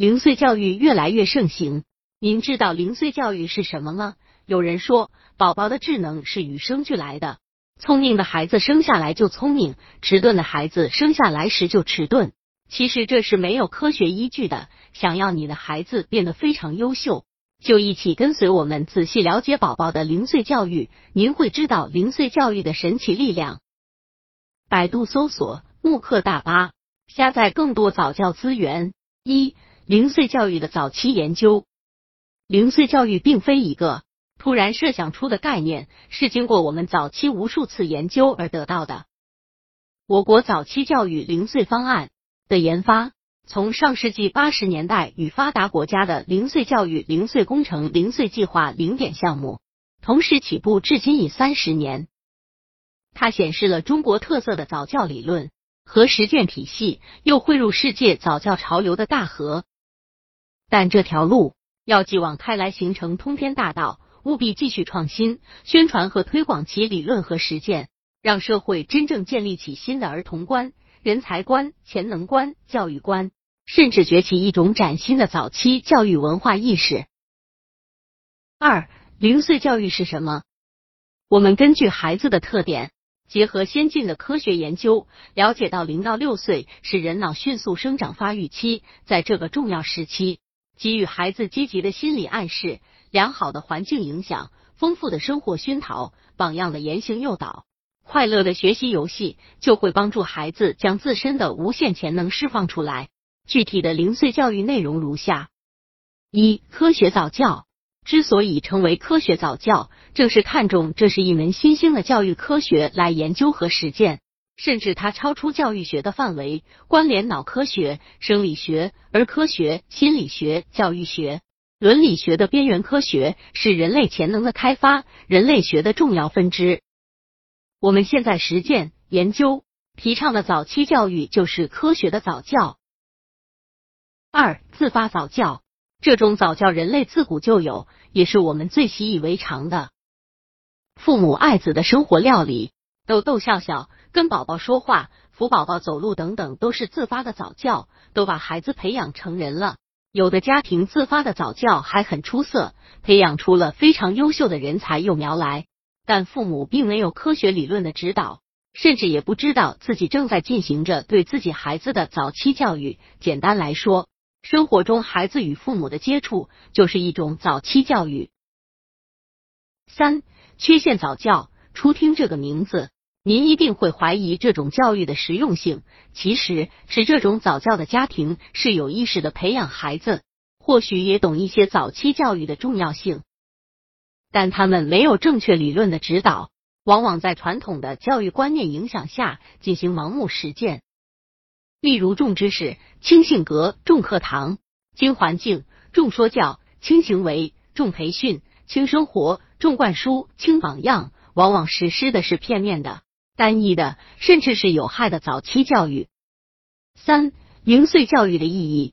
零岁教育越来越盛行。您知道零岁教育是什么吗？有人说，宝宝的智能是与生俱来的，聪明的孩子生下来就聪明，迟钝的孩子生下来时就迟钝。其实这是没有科学依据的。想要你的孩子变得非常优秀，就一起跟随我们仔细了解宝宝的零岁教育，您会知道零岁教育的神奇力量。百度搜索慕课大巴，下载更多早教资源。一、零岁教育的早期研究。零岁教育并非一个突然设想出的概念，是经过我们早期无数次研究而得到的。我国早期教育零碎方案的研发，从上世纪八十年代与发达国家的零碎教育、零碎工程、零碎计划零点项目同时起步，至今已三十年。它显示了中国特色的早教理论和实践体系，又汇入世界早教潮流的大河。但这条路要继往开来，形成通天大道，务必继续创新、宣传和推广其理论和实践，让社会真正建立起新的儿童观、人才观、潜能观、教育观，甚至崛起一种崭新的早期教育文化意识。二、零岁教育是什么？我们根据孩子的特点。结合先进的科学研究，了解到零到六岁是人脑迅速生长发育期，在这个重要时期，给予孩子积极的心理暗示、良好的环境影响、丰富的生活熏陶、榜样的言行诱导、快乐的学习游戏，就会帮助孩子将自身的无限潜能释放出来。具体的零碎教育内容如下：一、科学早教。之所以成为科学早教，正是看重这是一门新兴的教育科学来研究和实践，甚至它超出教育学的范围，关联脑科学、生理学、儿科学、心理学、教育学、伦理学的边缘科学，是人类潜能的开发、人类学的重要分支。我们现在实践研究提倡的早期教育，就是科学的早教。二、自发早教。这种早教，人类自古就有，也是我们最习以为常的。父母爱子的生活料理，逗逗笑笑，跟宝宝说话，扶宝宝走路等等，都是自发的早教，都把孩子培养成人了。有的家庭自发的早教还很出色，培养出了非常优秀的人才幼苗来，但父母并没有科学理论的指导，甚至也不知道自己正在进行着对自己孩子的早期教育。简单来说。生活中，孩子与父母的接触就是一种早期教育。三、缺陷早教。初听这个名字，您一定会怀疑这种教育的实用性。其实是这种早教的家庭是有意识的培养孩子，或许也懂一些早期教育的重要性，但他们没有正确理论的指导，往往在传统的教育观念影响下进行盲目实践。例如重知识、轻性格、重课堂；轻环境、重说教；轻行为、重培训；轻生活、重灌输；轻榜样，往往实施的是片面的、单一的，甚至是有害的早期教育。三、零岁教育的意义。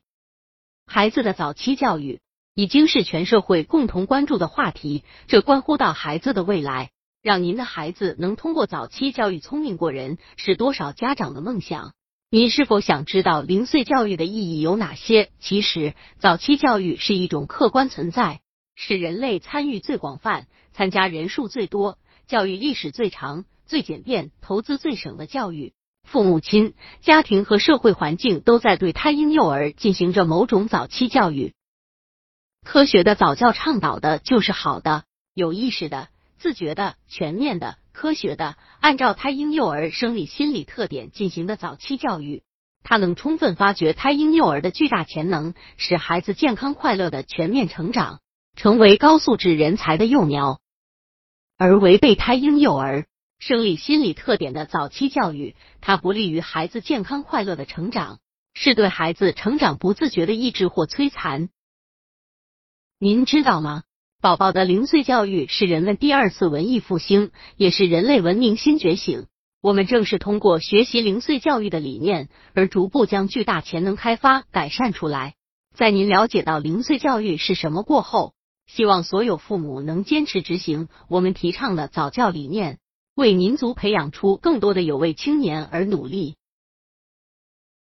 孩子的早期教育已经是全社会共同关注的话题，这关乎到孩子的未来。让您的孩子能通过早期教育聪明过人，是多少家长的梦想。你是否想知道零岁教育的意义有哪些？其实，早期教育是一种客观存在，是人类参与最广泛、参加人数最多、教育历史最长、最简便、投资最省的教育。父母亲、家庭和社会环境都在对胎婴幼儿进行着某种早期教育。科学的早教倡导的就是好的、有意识的、自觉的、全面的。科学的，按照胎婴幼儿生理心理特点进行的早期教育，它能充分发掘胎婴幼儿的巨大潜能，使孩子健康快乐的全面成长，成为高素质人才的幼苗。而违背胎婴幼儿生理心理特点的早期教育，它不利于孩子健康快乐的成长，是对孩子成长不自觉的抑制或摧残。您知道吗？宝宝的零岁教育是人们第二次文艺复兴，也是人类文明新觉醒。我们正是通过学习零岁教育的理念，而逐步将巨大潜能开发改善出来。在您了解到零岁教育是什么过后，希望所有父母能坚持执行我们提倡的早教理念，为民族培养出更多的有为青年而努力。